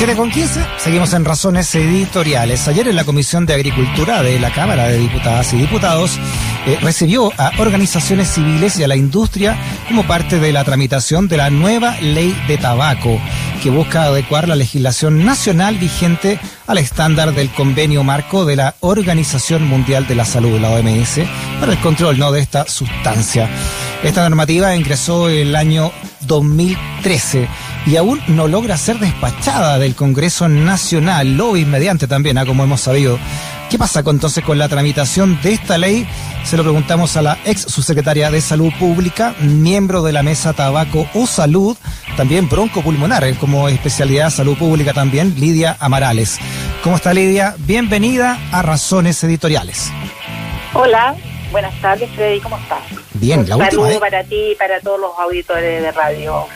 7 con 15, seguimos en Razones Editoriales. Ayer en la Comisión de Agricultura de la Cámara de Diputadas y Diputados eh, recibió a organizaciones civiles y a la industria como parte de la tramitación de la nueva ley de tabaco, que busca adecuar la legislación nacional vigente al estándar del convenio marco de la Organización Mundial de la Salud, la OMS, para el control ¿no? de esta sustancia. Esta normativa ingresó el año 2013 y aún no logra ser despachada del Congreso Nacional, lo inmediante también, ¿ah? como hemos sabido. ¿Qué pasa entonces con la tramitación de esta ley? Se lo preguntamos a la ex subsecretaria de Salud Pública, miembro de la Mesa Tabaco o Salud, también broncopulmonar, como especialidad Salud Pública también, Lidia Amarales. ¿Cómo está Lidia? Bienvenida a Razones Editoriales. Hola, buenas tardes Freddy, ¿cómo estás? Bien, la última saludo para ti y para todos los auditores de Radio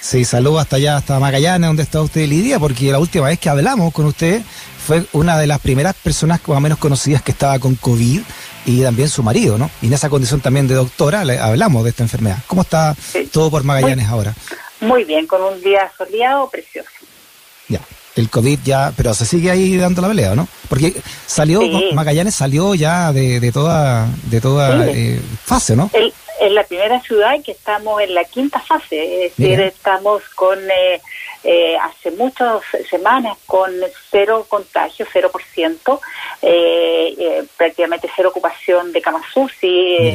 Sí, saludo hasta allá, hasta Magallanes, donde está usted, Lidia, porque la última vez que hablamos con usted fue una de las primeras personas más o menos conocidas que estaba con COVID y también su marido, ¿no? Y en esa condición también de doctora le hablamos de esta enfermedad. ¿Cómo está todo por Magallanes ahora? Muy bien, con un día soleado, precioso. Ya, el COVID ya, pero se sigue ahí dando la pelea, ¿no? Porque salió, Magallanes salió ya de, toda, de toda eh, fase, ¿no? Es la primera ciudad que estamos en la quinta fase, es decir, estamos con eh, eh, hace muchas semanas con cero contagio, cero por ciento, eh, prácticamente cero ocupación de camas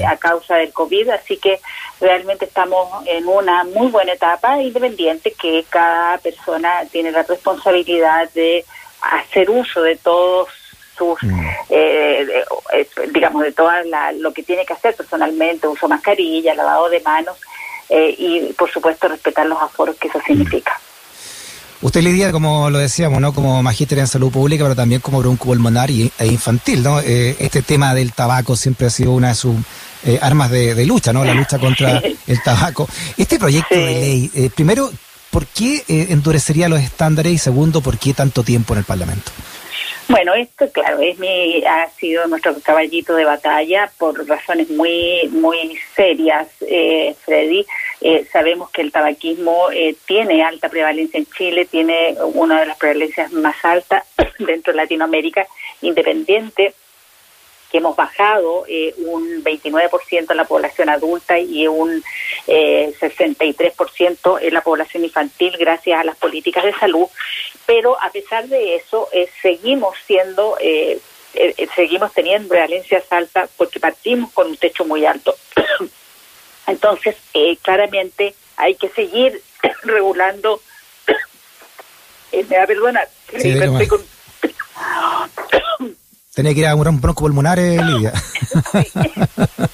a causa del COVID, así que realmente estamos en una muy buena etapa independiente que cada persona tiene la responsabilidad de hacer uso de todos sus, mm. eh, eh, digamos, de todo lo que tiene que hacer personalmente, uso mascarilla, lavado de manos eh, y, por supuesto, respetar los aforos que eso mm. significa. Usted lidia, como lo decíamos, ¿no? como magíster en salud pública, pero también como broncopulmonar e infantil. ¿no? este tema del tabaco siempre ha sido una de sus armas de, lucha, ¿no? la lucha contra el tabaco. Este proyecto de ley, primero, ¿por qué endurecería los estándares? Y segundo, ¿por qué tanto tiempo en el Parlamento? Bueno, esto, claro, es mi, ha sido nuestro caballito de batalla por razones muy, muy serias, eh, Freddy. Eh, sabemos que el tabaquismo eh, tiene alta prevalencia en Chile, tiene una de las prevalencias más altas dentro de Latinoamérica, independiente que hemos bajado eh, un 29% en la población adulta y un eh, 63% en la población infantil gracias a las políticas de salud, pero a pesar de eso eh, seguimos siendo, eh, seguimos teniendo prevalencias altas porque partimos con un techo muy alto. Entonces, claramente hay que seguir regulando. me va a perdonar. Tenía que ir a un bronco pulmonar, eh, Lidia.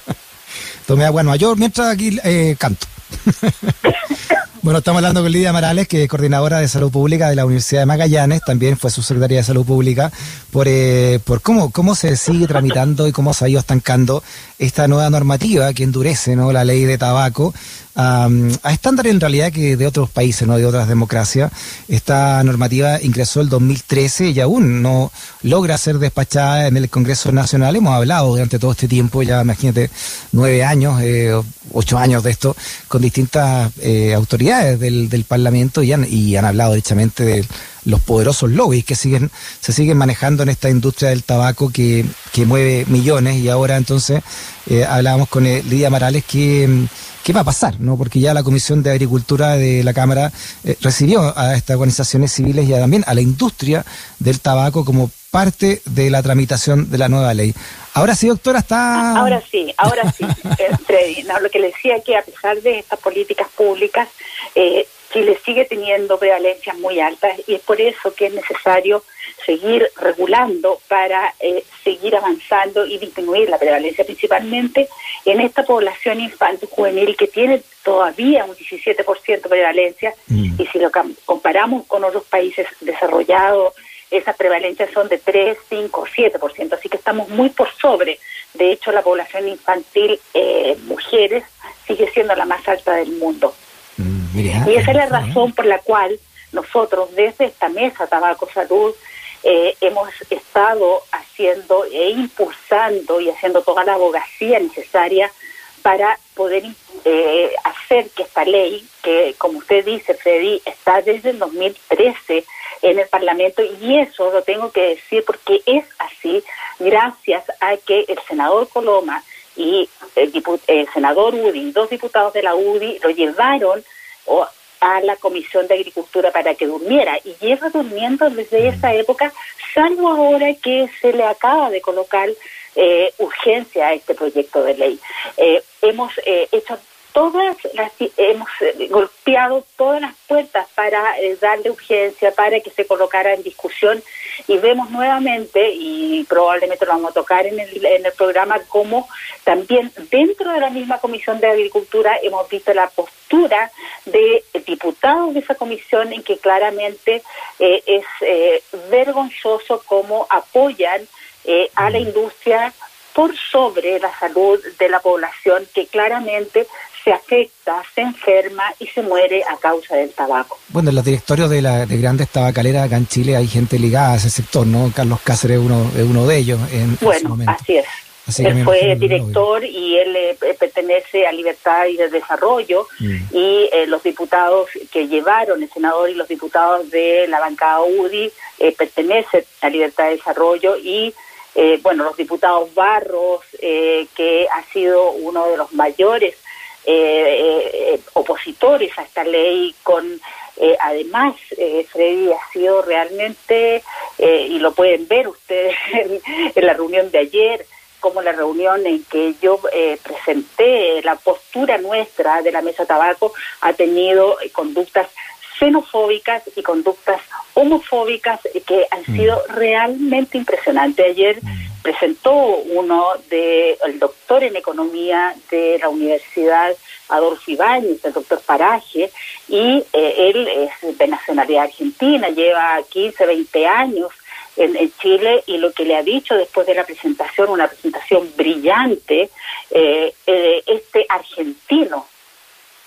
Tomé agua en Nueva York mientras aquí eh, canto. bueno, estamos hablando con Lidia Morales, que es coordinadora de salud pública de la Universidad de Magallanes, también fue su secretaria de salud pública, por, eh, por cómo, cómo se sigue tramitando y cómo se ha ido estancando esta nueva normativa que endurece ¿no? la ley de tabaco a, a estándar en realidad que de otros países, no de otras democracias. Esta normativa ingresó el 2013 y aún no logra ser despachada en el Congreso Nacional. Hemos hablado durante todo este tiempo, ya imagínate, nueve años, eh, ocho años de esto, con distintas eh, autoridades del, del Parlamento y han, y han hablado derechamente de los poderosos lobbies que siguen se siguen manejando en esta industria del tabaco que, que mueve millones y ahora entonces eh, hablábamos con Lidia Morales que qué va a pasar, ¿no? Porque ya la Comisión de Agricultura de la Cámara eh, recibió a estas organizaciones civiles y también a la industria del tabaco como parte de la tramitación de la nueva ley. Ahora sí, doctora, está... Ahora sí, ahora sí, eh, Freddy. lo que le decía es que a pesar de estas políticas públicas, eh, Chile sigue teniendo prevalencias muy altas y es por eso que es necesario seguir regulando para eh, seguir avanzando y disminuir la prevalencia, principalmente en esta población infantil juvenil que tiene todavía un 17% de prevalencia mm. y si lo comparamos con otros países desarrollados, esas prevalencias son de 3, 5, 7%, así que estamos muy por sobre. De hecho, la población infantil, eh, mujeres, sigue siendo la más alta del mundo. Y esa es la razón por la cual nosotros desde esta mesa Tabaco Salud eh, hemos estado haciendo e impulsando y haciendo toda la abogacía necesaria para poder eh, hacer que esta ley, que como usted dice, Freddy, está desde el 2013 en el Parlamento y eso lo tengo que decir porque es así gracias a que el senador Coloma y el, senador UDI, dos diputados de la UDI, lo llevaron a la Comisión de Agricultura para que durmiera y lleva durmiendo desde esa época, salvo ahora que se le acaba de colocar eh, urgencia a este proyecto de ley. Eh, hemos eh, hecho todas las, hemos eh, golpeado todas las puertas para eh, darle urgencia, para que se colocara en discusión y vemos nuevamente, y probablemente lo vamos a tocar en el, en el programa, como también dentro de la misma Comisión de Agricultura hemos visto la postura de diputados de esa comisión en que claramente eh, es vergonzoso cómo apoyan a la industria por sobre la salud de la población que claramente se afecta, se enferma y se muere a causa del tabaco. Bueno, en los directorios de, la, de grandes tabacaleras acá en Chile hay gente ligada a ese sector, ¿no? Carlos Cáceres es uno, es uno de ellos en, bueno, así es. él fue director y él eh, pertenece a Libertad y de Desarrollo mm. y eh, los diputados que llevaron, el senador y los diputados de la bancada UDI eh, pertenecen a Libertad de Desarrollo y bueno, los diputados Barros, que ha sido uno de los mayores eh, eh, opositores a esta ley, con eh, además Freddy ha sido realmente, y lo pueden ver ustedes en, la reunión de ayer, como la reunión en que yo presenté la postura nuestra de la mesa tabaco ha tenido conductas xenofóbicas y conductas homofóbicas que han mm. sido realmente impresionantes. Ayer mm. Presentó uno de el doctor en economía de la Universidad Adolfo Ibáñez, el doctor Paraje, y eh, él es de nacionalidad argentina, lleva 15, 20 años en, Chile y lo que le ha dicho después de la presentación, una presentación brillante, eh, eh, este argentino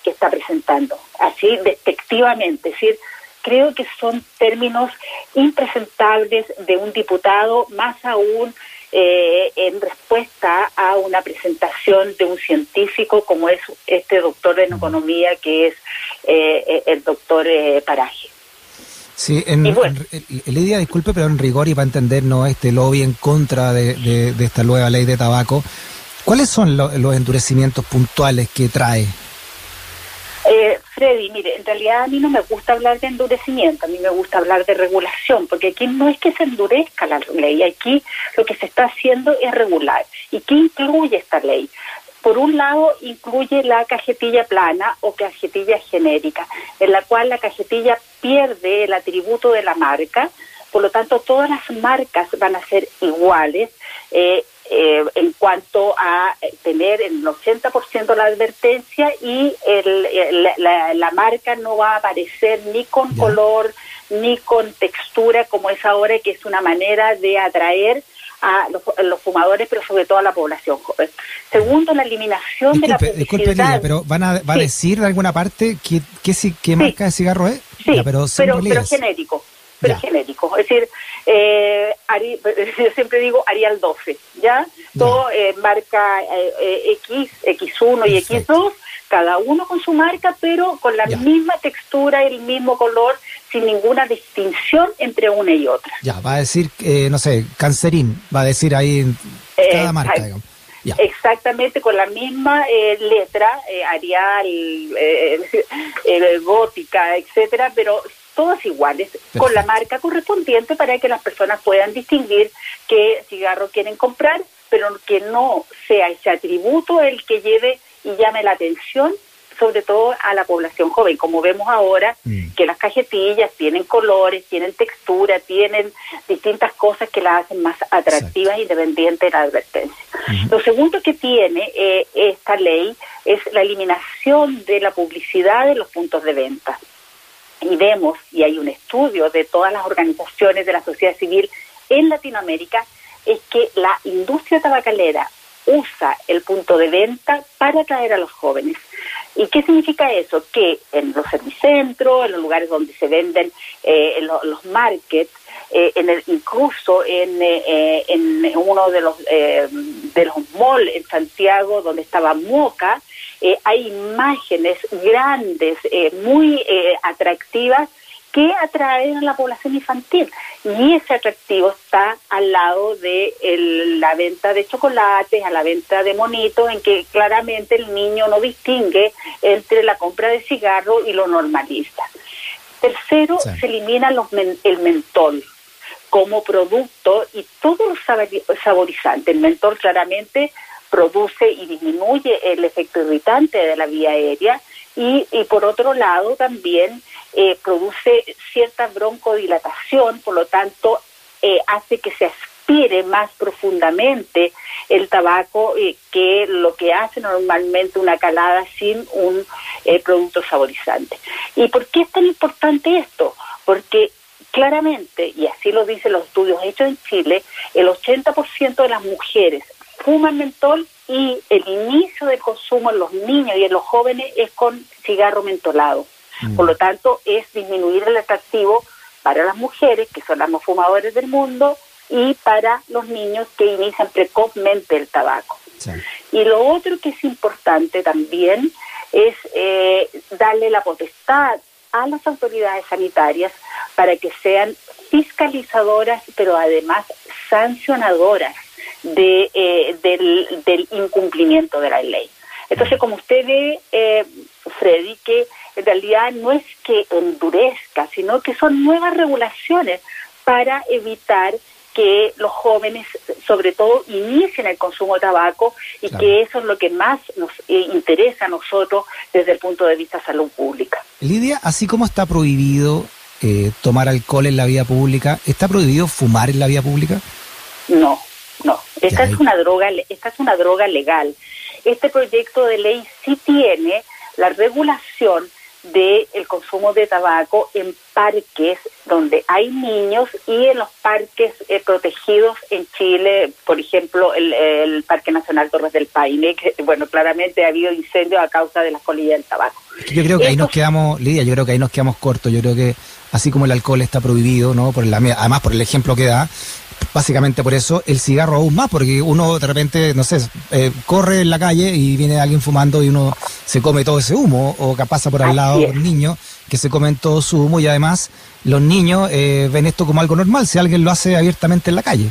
que está presentando, así despectivamente, es decir, creo que son términos impresentables de un diputado, más aún eh, en respuesta a una presentación de un científico como es este doctor en economía que es eh, el doctor eh, Paraje. Sí, en, Lidia, disculpe, pero en rigor y para entendernos este lobby en contra de, esta nueva ley de tabaco, ¿cuáles son los endurecimientos puntuales que trae? Freddy, mire, en realidad a mí no me gusta hablar de endurecimiento, a mí me gusta hablar de regulación, porque aquí no es que se endurezca la ley, aquí lo que se está haciendo es regular. ¿Y qué incluye esta ley? Por un lado, incluye la cajetilla plana o cajetilla genérica, en la cual la cajetilla pierde el atributo de la marca, por lo tanto, todas las marcas van a ser iguales. Eh, eh, en cuanto a tener el 80% la advertencia y el, la, marca no va a aparecer ni con color ni con textura como es ahora, que es una manera de atraer a los, fumadores, pero sobre todo a la población joven. Segundo, la eliminación de la publicidad. Disculpe, pero ¿van a, ¿va a decir de alguna parte qué, qué, qué marca de cigarro es? Sí, pero, pero genérico pero genérico. Es decir, eh, yo siempre digo Arial 12, ¿ya? Todo eh, marca eh, X, X1 y X2, cada uno con su marca, pero con la misma textura, el mismo color, sin ninguna distinción entre una y otra. Ya, va a decir, no sé, cancerín, va a decir ahí cada marca, digamos. Exactamente, con la misma letra, Arial, gótica, etcétera, pero todas iguales, con la marca correspondiente para que las personas puedan distinguir qué cigarro quieren comprar, pero que no sea ese atributo el que lleve y llame la atención sobre todo a la población joven, como vemos ahora mm. que las cajetillas tienen colores, tienen textura, tienen distintas cosas que las hacen más atractivas independiente de la advertencia. Lo segundo que tiene eh, esta ley es la eliminación de la publicidad de los puntos de venta y vemos, y hay un estudio de todas las organizaciones de la sociedad civil en Latinoamérica, es que la industria tabacalera usa el punto de venta para atraer a los jóvenes. ¿Y qué significa eso? Que en los servicentros, en los lugares donde se venden eh, los, markets, eh, en el, incluso en, eh, en uno de los de los malls en Santiago donde estaba Moca, eh, hay imágenes grandes, eh, muy eh, atractivas, que atraen a la población infantil. Y ese atractivo está al lado de la venta de chocolates, a la venta de monitos, en que claramente el niño no distingue entre la compra de cigarro y lo normalista. Tercero, se elimina los el mentol como producto y todos los saborizantes. El mentol claramente produce y disminuye el efecto irritante de la vía aérea y, por otro lado también eh, produce cierta broncodilatación, por lo tanto eh, hace que se aspire más profundamente el tabaco eh, que lo que hace normalmente una calada sin un producto saborizante. ¿Y por qué es tan importante esto? Porque claramente, y así lo dicen los estudios hechos en Chile, el 80% de las mujeres fuman mentol y el inicio del consumo en los niños y en los jóvenes es con cigarro mentolado. Mm. Por lo tanto, es disminuir el atractivo para las mujeres, que son las más fumadores del mundo, y para los niños que inician precozmente el tabaco. Y lo otro que es importante también es eh, darle la potestad a las autoridades sanitarias para que sean fiscalizadoras, pero además sancionadoras de, eh, del, del, incumplimiento de la ley. Entonces, como usted ve, eh, Freddy, que en realidad no es que endurezca, sino que son nuevas regulaciones para evitar que los jóvenes, sobre todo, inicien el consumo de tabaco y que eso es lo que más nos eh, interesa a nosotros desde el punto de vista de salud pública. Lidia, así como está prohibido eh, tomar alcohol en la vía pública, ¿está prohibido fumar en la vía pública? No, no. Esta es una droga, esta es una droga legal. Este proyecto de ley sí tiene la regulación del el consumo de tabaco en parques donde hay niños y en los parques eh, protegidos en Chile, por ejemplo, el, Parque Nacional Torres del Paine, que, bueno, claramente ha habido incendios a causa de las colillas del tabaco. Yo creo que ahí nos quedamos, Lidia, yo creo que ahí nos quedamos cortos, yo creo que así como el alcohol está prohibido, ¿no? Por la, además por el ejemplo que da, básicamente por eso el cigarro aún más, porque uno de repente, no sé, eh, corre en la calle y viene alguien fumando y uno se come todo ese humo, o que pasa por al lado un niño que se comen todo su humo y además los niños eh, ven esto como algo normal si alguien lo hace abiertamente en la calle.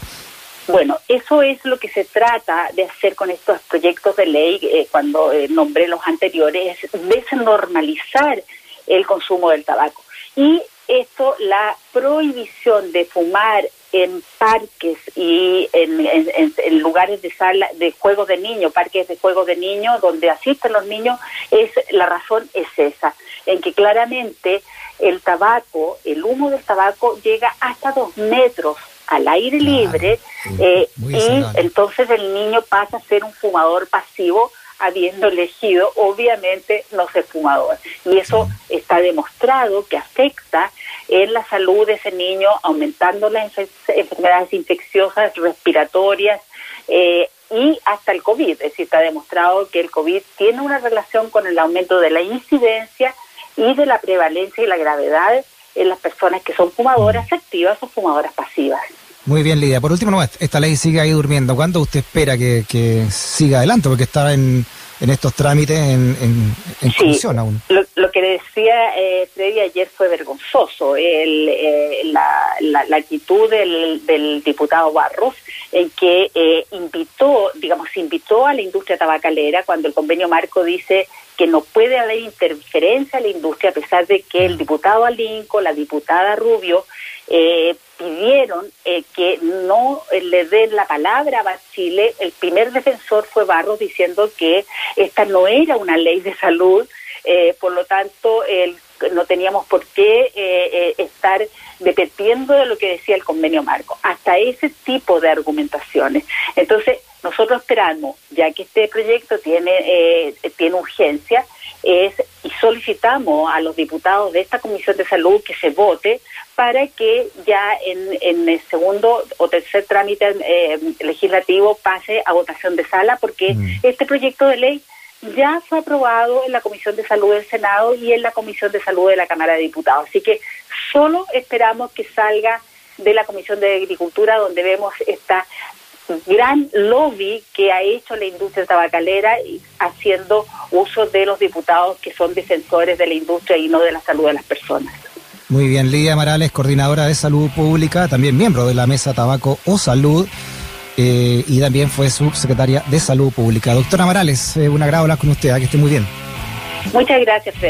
Bueno, eso es lo que se trata de hacer con estos proyectos de ley, eh, cuando nombré los anteriores, es desnormalizar el consumo del tabaco. Y esto, la prohibición de fumar en parques y en, lugares de sala de juegos de niños, parques de juegos de niños donde asisten los niños, es la razón es esa, en que claramente el tabaco, el humo del tabaco llega hasta dos metros al aire libre eh, y entonces el niño pasa a ser un fumador pasivo habiendo elegido obviamente no ser fumador. Y eso está demostrado que afecta en la salud de ese niño, aumentando las enfermedades infecciosas respiratorias eh, y hasta el COVID. Es decir, está demostrado que el COVID tiene una relación con el aumento de la incidencia y de la prevalencia y la gravedad en las personas que son fumadoras activas o fumadoras pasivas. Muy bien, Lidia. Por último, esta ley sigue ahí durmiendo. ¿Cuándo usted espera que, que siga adelante? Porque está en, en estos trámites en, en, aún. Lo, que decía eh, Freddy ayer fue vergonzoso, el, eh, la, la, actitud del, del, diputado Barros en que eh, invitó, digamos, invitó a la industria tabacalera cuando el convenio marco dice que no puede haber interferencia a la industria a pesar de que el diputado Alinco, la diputada Rubio, eh, pidieron eh, que no eh, le den la palabra a Chile. El primer defensor fue Barros diciendo que esta no era una ley de salud, por lo tanto no teníamos por qué estar dependiendo de lo que decía el convenio marco. Hasta ese tipo de argumentaciones. Entonces, nosotros esperamos, ya que este proyecto tiene, tiene urgencia, es y solicitamos a los diputados de esta Comisión de Salud que se vote para que ya en, el segundo o tercer trámite eh, legislativo pase a votación de sala, porque mm. este proyecto de ley ya fue aprobado en la Comisión de Salud del Senado y en la Comisión de Salud de la Cámara de Diputados. Así que solo esperamos que salga de la Comisión de Agricultura, donde vemos esta gran lobby que ha hecho la industria tabacalera haciendo uso de los diputados que son defensores de la industria y no de la salud de las personas. Muy bien, Lidia Morales, coordinadora de salud pública, también miembro de la mesa Tabaco o Salud. Eh, y también fue subsecretaria de Salud Pública. Doctora Morales, eh, un agrado hablar con usted, ¿eh? que esté muy bien. Muchas gracias, Fred.